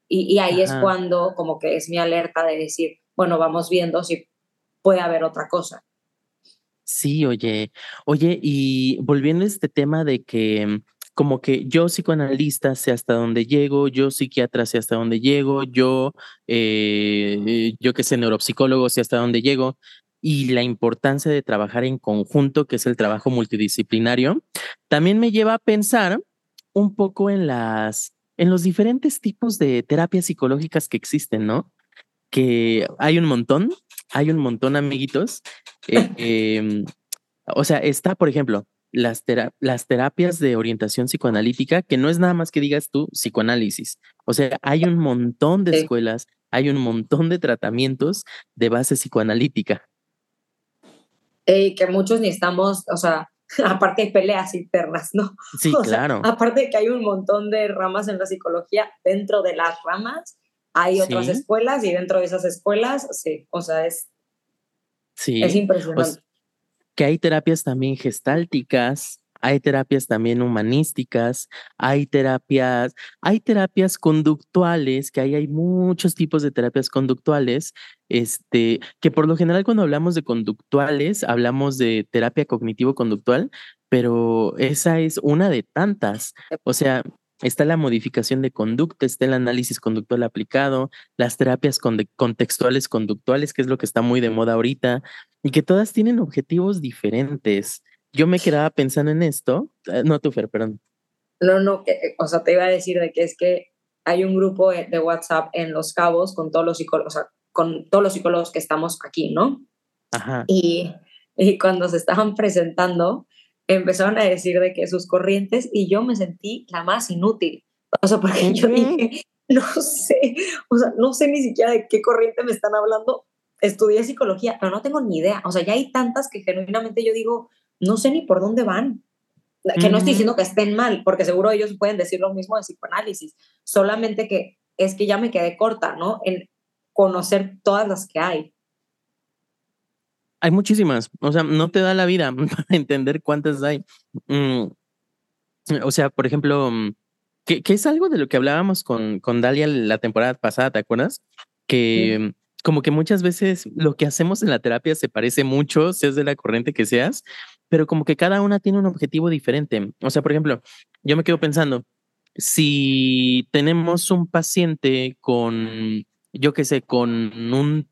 Y, y ahí es cuando como que es mi alerta de decir, bueno, vamos viendo si puede haber otra cosa. Sí, oye, oye, y volviendo a este tema de que mm, como que yo psicoanalista sé hasta dónde llego, yo psiquiatra sé hasta dónde llego, yo, eh, yo que sé, neuropsicólogo sé hasta dónde llego, y la importancia de trabajar en conjunto, que es el trabajo multidisciplinario, también me lleva a pensar un poco en las, en los diferentes tipos de terapias psicológicas que existen, ¿no? Que hay un montón, hay un montón, amiguitos. Eh, em, o sea, está, por ejemplo, las, las terapias de orientación psicoanalítica, que no es nada más que digas tú psicoanálisis. O sea, hay un montón de Sí. escuelas, hay un montón de tratamientos de base psicoanalítica. Eh, que muchos ni estamos, o sea, aparte hay peleas internas, ¿no? Sí, O sea, claro. aparte de que hay un montón de ramas en la psicología, dentro de las ramas hay otras Sí. escuelas y dentro de esas escuelas, sí, o sea, es, Sí. es O impresionante. que hay terapias también gestálticas, hay terapias también humanísticas, hay terapias, hay terapias conductuales, que ahí hay muchos tipos de terapias conductuales, este, que por lo general cuando hablamos de conductuales, hablamos de terapia cognitivo-conductual, pero esa es una de tantas. O sea, está la modificación de conducta, está el análisis conductual aplicado, las terapias contextuales conductuales, que es lo que está muy de moda ahorita, y que todas tienen objetivos diferentes. Yo me quedaba pensando en esto, eh, no tú, Fer, perdón. No, no, que- que- o sea, te iba a decir de que es que hay un grupo de WhatsApp en Los Cabos con todos los psicólogos, o sea, con todos los psicólogos que estamos aquí, ¿no? Ajá. Y, y cuando se estaban presentando, empezaron a decir de que sus corrientes y yo me sentí la más inútil. O sea, porque yo dije, no sé, o sea, no sé ni siquiera de qué corriente me están hablando. Estudié psicología, pero no tengo ni idea. O sea, ya hay tantas que genuinamente yo digo, no sé ni por dónde van. Que no estoy diciendo que estén mal, porque seguro ellos pueden decir lo mismo de psicoanálisis. Solamente que es que ya me quedé corta, ¿no? En conocer todas las que hay. Hay muchísimas, o sea, no te da la vida para entender cuántas hay. Mm, o sea, por ejemplo, mm, que, que, es algo de lo que hablábamos con, con Dalia la temporada pasada, ¿te acuerdas? Que como que muchas veces lo que hacemos en la terapia se parece mucho, seas de la corriente que seas, pero como que cada una tiene un objetivo diferente. O sea, por ejemplo, yo me quedo pensando, si tenemos un paciente con, yo qué sé, con un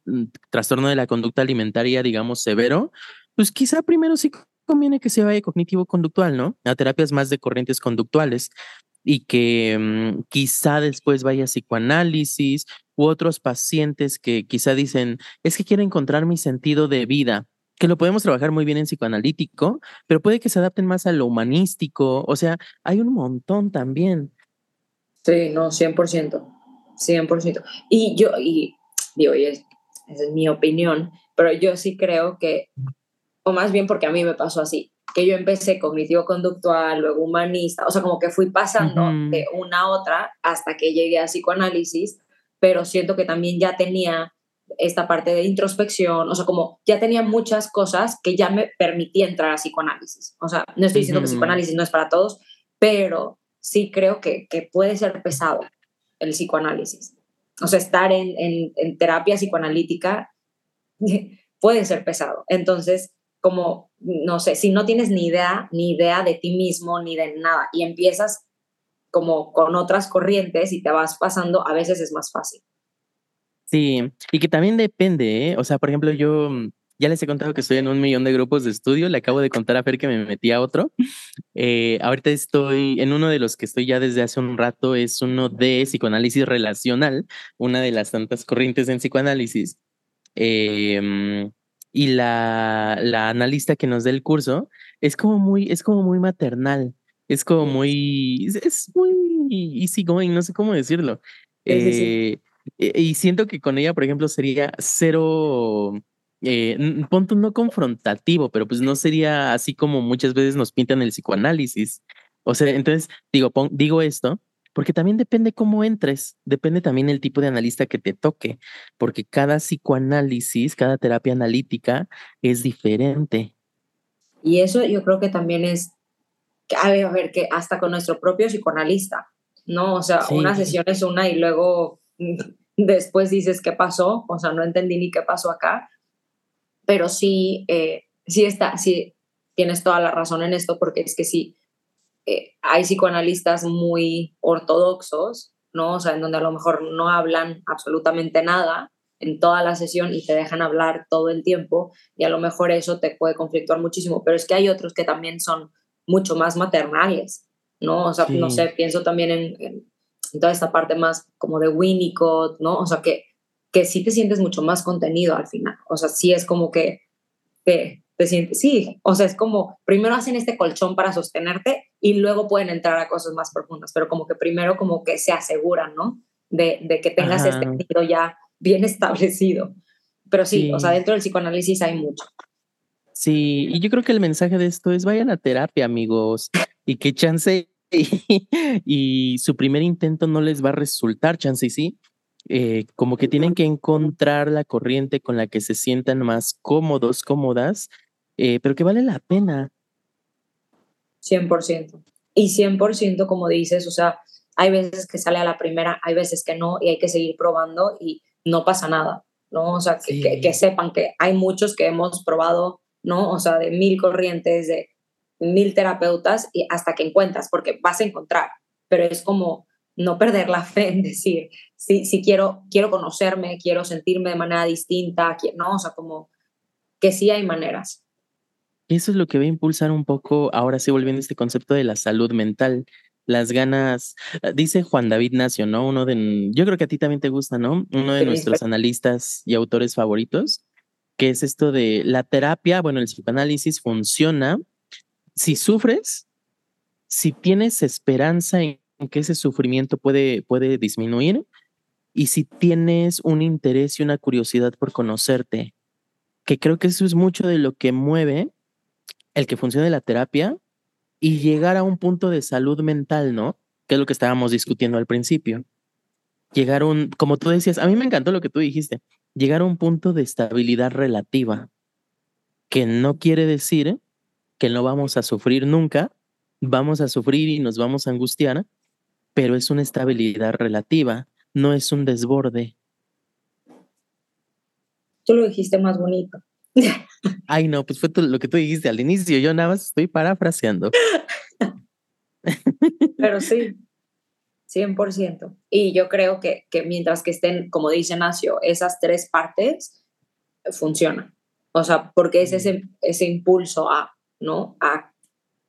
trastorno de la conducta alimentaria, digamos, severo, pues quizá primero sí conviene que se vaya cognitivo-conductual, ¿no? A terapias más de corrientes conductuales y que mm, quizá después vaya a psicoanálisis u otros pacientes que quizá dicen, es que quiero encontrar mi sentido de vida, que lo podemos trabajar muy bien en psicoanalítico, pero puede que se adapten más a lo humanístico, o sea, hay un montón también. Sí, no, 100%, 100%. Y yo, y digo, y es, esa es mi opinión, pero yo sí creo que, o más bien porque a mí me pasó así, que yo empecé cognitivo-conductual, luego humanista, o sea, como que fui pasando de una a otra hasta que llegué a psicoanálisis, pero siento que también ya tenía esta parte de introspección, o sea, como ya tenía muchas cosas que ya me permitía entrar a psicoanálisis. O sea, no estoy diciendo que psicoanálisis no es para todos, pero sí creo que, que puede ser pesado el psicoanálisis. O sea, estar en, en, en terapia psicoanalítica puede ser pesado. Entonces, como, no sé, si no tienes ni idea, ni idea de ti mismo, ni de nada, y empiezas como con otras corrientes y te vas pasando, a veces es más fácil. Sí, y que también depende, ¿eh? O sea, por ejemplo, yo mm, ya les he contado que estoy en un millón de grupos de estudio, le acabo de contar a Fer que me metí a otro. Eh, ahorita estoy en uno de los que estoy ya desde hace un rato, es uno de psicoanálisis relacional, una de las tantas corrientes en psicoanálisis. Eh, y la, la analista que nos da el curso es como muy, es como muy maternal, es como muy, es, muy easy going, no sé cómo decirlo. Eh, e, y siento que con ella, por ejemplo, sería cero, eh, punto no confrontativo, pero pues no sería así como muchas veces nos pintan el psicoanálisis. O sea, entonces digo, digo esto porque también depende cómo entres, depende también el tipo de analista que te toque, porque cada psicoanálisis, cada terapia analítica es diferente. Y eso yo creo que también es, a ver, a ver que hasta con nuestro propio psicoanalista, ¿no? O sea, una sesión es una y luego después dices qué pasó, o sea, no entendí ni qué pasó acá, pero sí, eh, sí está, sí, tienes toda la razón en esto, porque es que sí, eh, hay psicoanalistas muy ortodoxos, ¿no? O sea, en donde a lo mejor no hablan absolutamente nada en toda la sesión y te dejan hablar todo el tiempo y a lo mejor eso te puede conflictuar muchísimo, pero es que hay otros que también son mucho más maternales, ¿no? O sea, no sé, pienso también en, toda esta parte más como de Winnicott, ¿no? O sea, que, que sí te sientes mucho más contenido al final, o sea, sí es como que te, te sientes, sí, o sea, es como, primero hacen este colchón para sostenerte y luego pueden entrar a cosas más profundas, pero como que primero como que se aseguran, ¿no? De, de que tengas este giro ya bien establecido. Pero sí, o sea, dentro del psicoanálisis hay mucho. Sí, y yo creo que el mensaje de esto es vayan a terapia, amigos, y que chance y, y su primer intento no les va a resultar, chance y sí, eh, como que tienen que encontrar la corriente con la que se sientan más cómodos, cómodas, eh, pero que vale la pena. 100%. Y 100% como dices, o sea, hay veces que sale a la primera, hay veces que no, y hay que seguir probando y no pasa nada, ¿no? O sea, que, que, sepan que hay muchos que hemos probado, ¿no? O sea, de mil corrientes, de mil terapeutas, y hasta que encuentras, porque vas a encontrar, pero es como no perder la fe en decir, si, si quiero, quiero conocerme, quiero sentirme de manera distinta, ¿no? O sea, como que sí hay maneras. Eso es lo que va a impulsar un poco, ahora sí volviendo a este concepto de la salud mental, las ganas, ah, dice Juan David Nacio, ¿no? Uno de, yo creo que a ti también te gusta, ¿no? Uno de nuestros analistas y autores favoritos, que es esto de la terapia, bueno, el psicoanálisis funciona si sufres, si tienes esperanza en que ese sufrimiento puede, puede disminuir y si tienes un interés y una curiosidad por conocerte, que creo que eso es mucho de lo que mueve el que funcione la terapia y llegar a un punto de salud mental, ¿no? Que es lo que estábamos discutiendo al principio. Llegar a un, como tú decías, a mí me encantó lo que tú dijiste, llegar a un punto de estabilidad relativa. que no quiere decir que no vamos a sufrir nunca, vamos a sufrir y nos vamos a angustiar, pero es una estabilidad relativa, no es un desborde. Tú lo dijiste más bonito. Ay, no, pues fue lo que tú dijiste al inicio, yo nada más estoy parafraseando. Pero sí, 100%. Y yo creo que, que mientras que estén, como dice Nacio, esas tres partes, funcionan. O sea, porque es ese, ese impulso a, ¿no? A,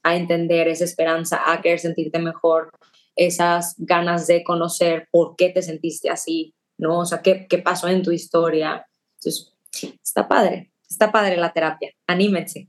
a entender esa esperanza, a querer sentirte mejor, esas ganas de conocer por qué te sentiste así, ¿no? O sea, qué, qué pasó en tu historia. Entonces, está padre, está padre la terapia, anímense.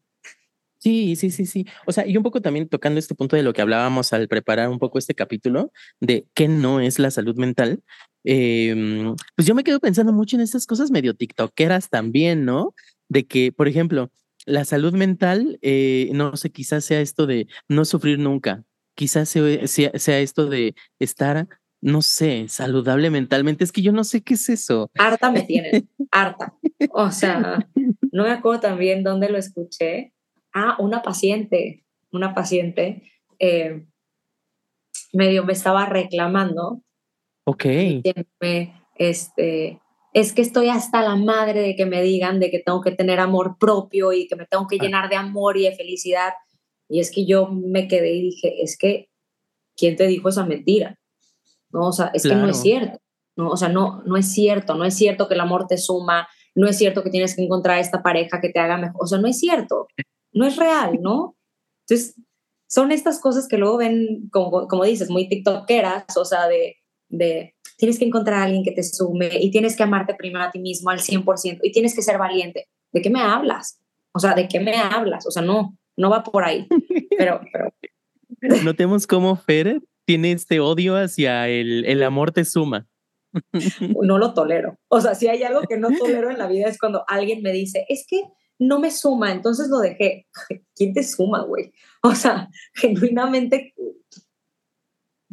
Sí, sí, sí, sí. O sea, y un poco también tocando este punto de lo que hablábamos al preparar un poco este capítulo de qué no es la salud mental, em, pues yo me quedo pensando mucho en estas cosas medio tiktokeras también, ¿no? De que, por ejemplo, la salud mental, eh, no sé, quizás sea esto de no sufrir nunca, quizás sea, sea, esto de estar, no sé, saludable mentalmente. Es que yo no sé qué es eso. Harta me tienen, harta. O sea, no me acuerdo también dónde lo escuché, ah, una paciente, una paciente, eh, medio me estaba reclamando. Ok. este, es que estoy hasta la madre de que me digan de que tengo que tener amor propio y que me tengo que ah. llenar de amor y de felicidad. Y es que yo me quedé y dije, es que, ¿quién te dijo esa mentira? No, o sea, es que no es cierto. No, o sea, no, no es cierto, no es cierto que el amor te suma, no es cierto que tienes que encontrar esta pareja que te haga mejor, o sea, no es cierto no es real, ¿no? Entonces, son estas cosas que luego ven, como, como dices, muy tiktokeras, o sea, de, de tienes que encontrar a alguien que te sume y tienes que amarte primero a ti mismo al 100% y tienes que ser valiente. ¿De qué me hablas? O sea, ¿de qué me hablas? O sea, no, no va por ahí. Pero, pero... Notemos cómo Fer tiene este odio hacia el, el amor te suma. No lo tolero. O sea, si hay algo que no tolero en la vida es cuando alguien me dice, es que no me suma, entonces lo dejé. ¿Quién te suma, güey? O sea, genuinamente.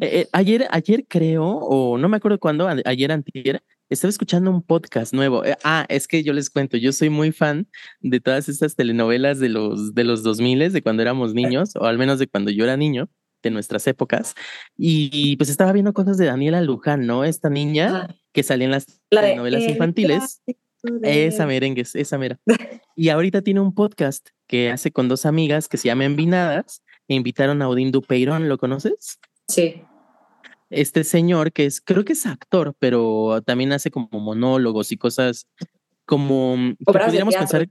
Eh, eh, ayer, ayer creo, o no me acuerdo cuándo, ayer antier, estaba escuchando un podcast nuevo. Eh, ah, es que yo les cuento, yo soy muy fan de todas estas telenovelas de los, de los 2000, de cuando éramos niños, o al menos de cuando yo era niño, de nuestras épocas. Y, pues estaba viendo cosas de Daniela Luján, ¿no? Esta niña ah. que salía en las telenovelas infantiles. Esa merengue, esa mera. Y ahorita tiene un podcast que hace con dos amigas que se llama Envinadas e invitaron a Odín Dupeirón, ¿lo conoces? Sí. Este señor que es, creo que es actor, pero también hace como monólogos y cosas como que pudiéramos pensar,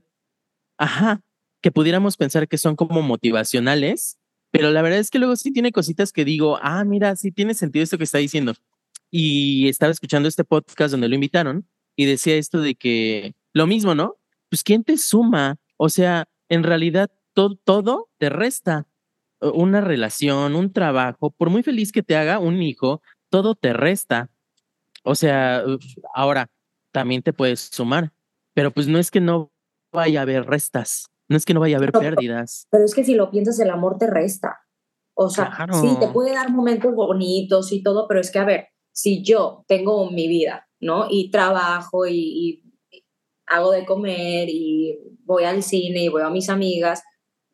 ajá, que pudiéramos pensar que son como motivacionales, pero la verdad es que luego sí tiene cositas que digo, ah, mira, sí tiene sentido esto que está diciendo. Y estaba escuchando este podcast donde lo invitaron y decía esto de que lo mismo, ¿no? Pues ¿quién te suma? O sea, en realidad todo, todo te resta. Una relación, un trabajo, por muy feliz que te haga un hijo, todo te resta. O sea, ahora también te puedes sumar, pero pues no es que no vaya a haber restas, no es que no vaya a haber pérdidas. Pero es que si lo piensas, el amor te resta. O sea, sí, te puede dar momentos bonitos y todo, pero es que, a ver, si yo tengo mi vida ¿no? Y trabajo y, hago de comer y voy al cine y voy a mis amigas,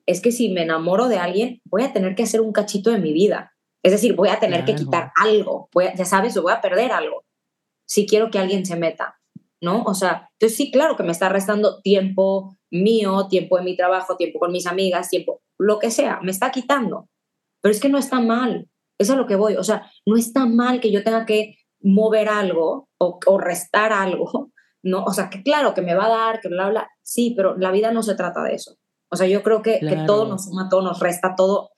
es que si me enamoro de alguien, voy a tener que hacer un cachito de mi vida. Es decir, voy a tener que quitar algo, voy ya sabes, voy a perder algo si quiero que alguien se meta, ¿no? O sea, entonces sí, claro que me está restando tiempo mío, tiempo de mi trabajo, tiempo con mis amigas, tiempo, lo que sea, me está quitando. Pero es que no está mal, eso es lo que voy. O sea, no está mal que yo tenga que mover algo o, restar algo, ¿no? O sea, que claro, que me va a dar, que bla, bla, sí, pero la vida no se trata de eso. O sea, yo creo que, que todo nos suma, todo nos resta, todo,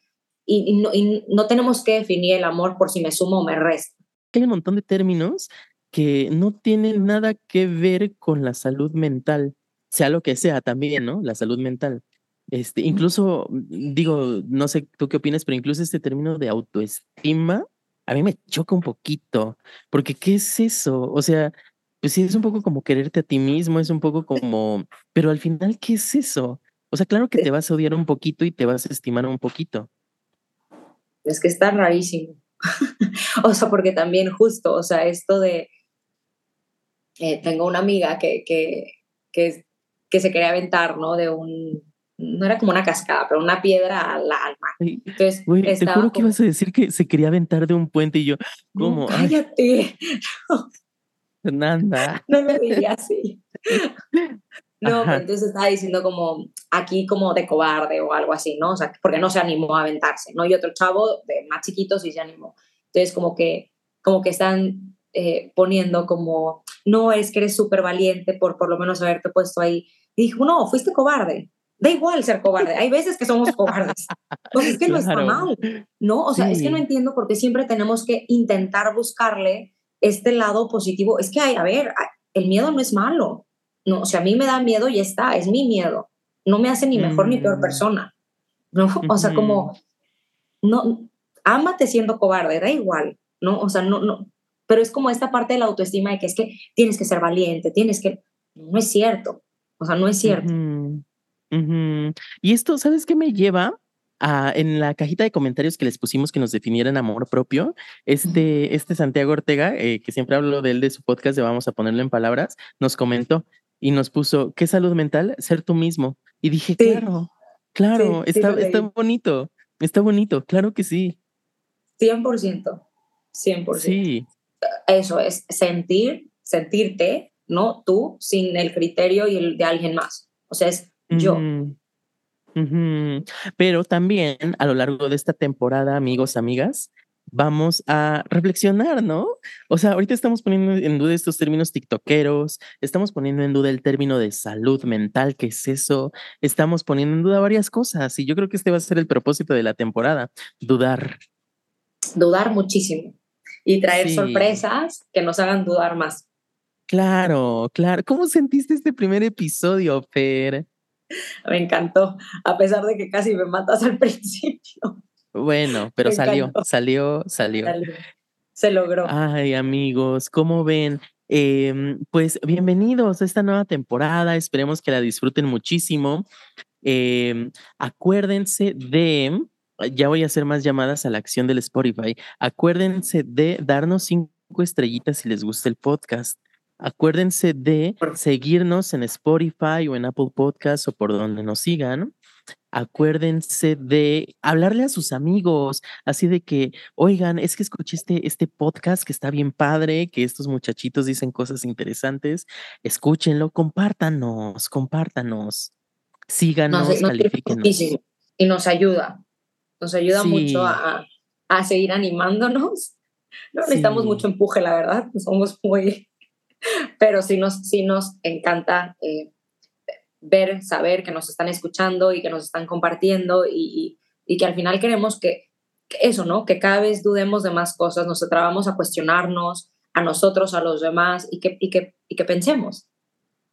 y, no, y, no, tenemos que definir el amor por si me sumo o me resta. Hay un montón de términos que no tienen nada que ver con la salud mental, sea lo que sea también, ¿no? La salud mental. Este, incluso, digo, no sé tú qué opinas, pero incluso este término de autoestima, a mí me choca un poquito, porque ¿qué es eso? O sea, pues sí, es un poco como quererte a ti mismo, es un poco como, pero al final, ¿qué es eso? O sea, claro que te vas a odiar un poquito y te vas a estimar un poquito. Es que está rarísimo. o sea, porque también justo, o sea, esto de, eh, tengo una amiga que, que, que que se quería aventar, ¿no? De un, no era como una cascada, pero una piedra al, al mar. Entonces, te juro que ibas a decir que se quería aventar de un puente y yo, "No, ¿cómo? Cállate, Fernanda. no me diría así. No, Ajá. entonces estaba diciendo como aquí como de cobarde o algo así, ¿no? O sea, porque no se animó a aventarse, ¿no? Y otro chavo de más chiquito sí se animó. Entonces como que, como que están eh, poniendo como, no, es que eres súper valiente por por lo menos haberte puesto ahí. Y dijo, no, fuiste cobarde. Da igual ser cobarde. Hay veces que somos cobardes. Pues es que no está Claro. mal, ¿no? O sea, es que no Sí. entiendo por qué siempre tenemos que intentar buscarle este lado positivo. Es que hay, a ver, el miedo no es malo. No, o sea, a mí me da miedo y ya está, es mi miedo. No me hace ni mejor ni peor Mm. persona. ¿No? O sea, como, no, ámate siendo cobarde, da igual, ¿no? O sea, no, no, pero es como esta parte de la autoestima de que es que tienes que ser valiente, tienes que, no es cierto, o sea, no es cierto. Y esto, ¿sabes qué me lleva? A, en la cajita de comentarios que les pusimos que nos definieran amor propio, este, este Santiago Ortega, eh, que siempre hablo de él de su podcast de Vamos a ponerlo en palabras, nos comentó y nos puso, ¿qué salud mental? Ser tú mismo. Y dije, Sí. claro, claro, Sí, está, está bonito, está bonito, claro que sí, 100%, 100%. sí, Eso es sentir, sentirte, ¿no? Tú, sin el criterio y el de alguien más. O sea, es yo. Pero también a lo largo de esta temporada, amigos, amigas, vamos a reflexionar, ¿no? O sea, ahorita estamos poniendo en duda estos términos tiktokeros, estamos poniendo en duda el término de salud mental, ¿qué es eso? Estamos poniendo en duda varias cosas y yo creo que este va a ser el propósito de la temporada, dudar. Dudar muchísimo y traer Sí. sorpresas que nos hagan dudar más. Claro, claro. ¿Cómo sentiste este primer episodio, Fer? Me encantó, a pesar de que casi me matas al principio. Bueno, pero salió, salió, salió. Salió. Se logró. Ay, amigos, ¿cómo ven? Em, pues bienvenidos a esta nueva temporada. Esperemos que la disfruten muchísimo. Em, acuérdense de, ya voy a hacer más llamadas a la acción del Spotify. Acuérdense de darnos cinco estrellitas si les gusta el podcast. Acuérdense de seguirnos en Spotify o en Apple Podcasts o por donde nos sigan. Acuérdense de hablarle a sus amigos, así de que, oigan, es que escuché este, este podcast que está bien padre, que estos muchachitos dicen cosas interesantes. Escúchenlo, compártanos, compártanos. Síganos, Nos, califíquenos. y nos ayuda. Nos ayuda Sí. mucho a, a seguir animándonos. No necesitamos Sí. mucho empuje, la verdad. Somos muy. Pero sí nos, sí nos encanta eh, ver, saber que nos están escuchando y que nos están compartiendo y, y- y que al final queremos que, que eso, ¿no? Que cada vez dudemos de más cosas, nos atrevamos a cuestionarnos a nosotros, a los demás y que, y que, y que pensemos.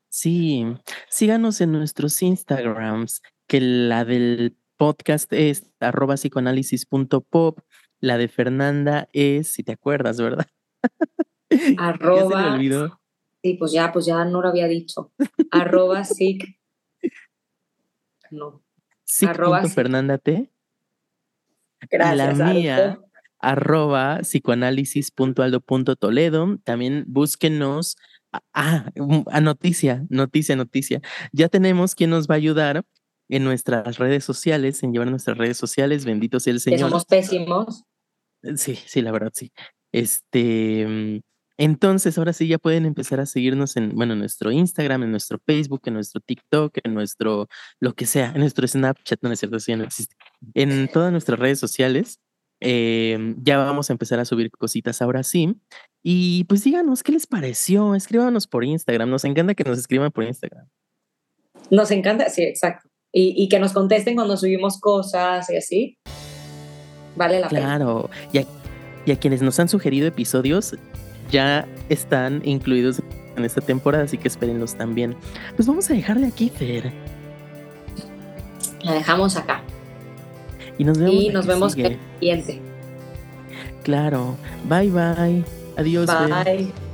Sí, síganos en nuestros Instagrams, que la del podcast es arroba psicoanálisis.pop, la de Fernanda es, si te acuerdas, ¿verdad? Ya se Arroba olvidó. Sí, pues ya, pues ya no lo había dicho. arroba sic. No, arroba sí. Fernanda T. gracias. la mía, arroba psicoanálisis.aldo.toledo. También búsquenos. a- Ah, um, a noticia, noticia, noticia. Ya tenemos quien nos va a ayudar en nuestras redes sociales, en llevar nuestras redes sociales. Bendito sea el Que Señor. somos pésimos. Sí, sí, la verdad, sí. Este, mm, entonces ahora sí ya pueden empezar a seguirnos en, bueno, en nuestro Instagram, en nuestro Facebook, en nuestro TikTok, en nuestro, lo que sea, en nuestro Snapchat, no es cierto, ya no existe. En todas nuestras redes sociales. eh, ya vamos a empezar a subir cositas ahora sí. Y pues díganos qué les pareció. Escríbanos por Instagram. Nos encanta que nos escriban por Instagram. Nos encanta, sí, exacto. Y, y que nos contesten cuando subimos cosas y así. Vale la pena. Claro. Y a, y a quienes nos han sugerido episodios ya están incluidos en esta temporada, así que espérenlos también. Pues vamos a dejarle aquí, Fer. La dejamos acá. Y nos vemos. Y nos vemos sigue. el siguiente. Claro. Bye, bye. Adiós. Fer. Bye.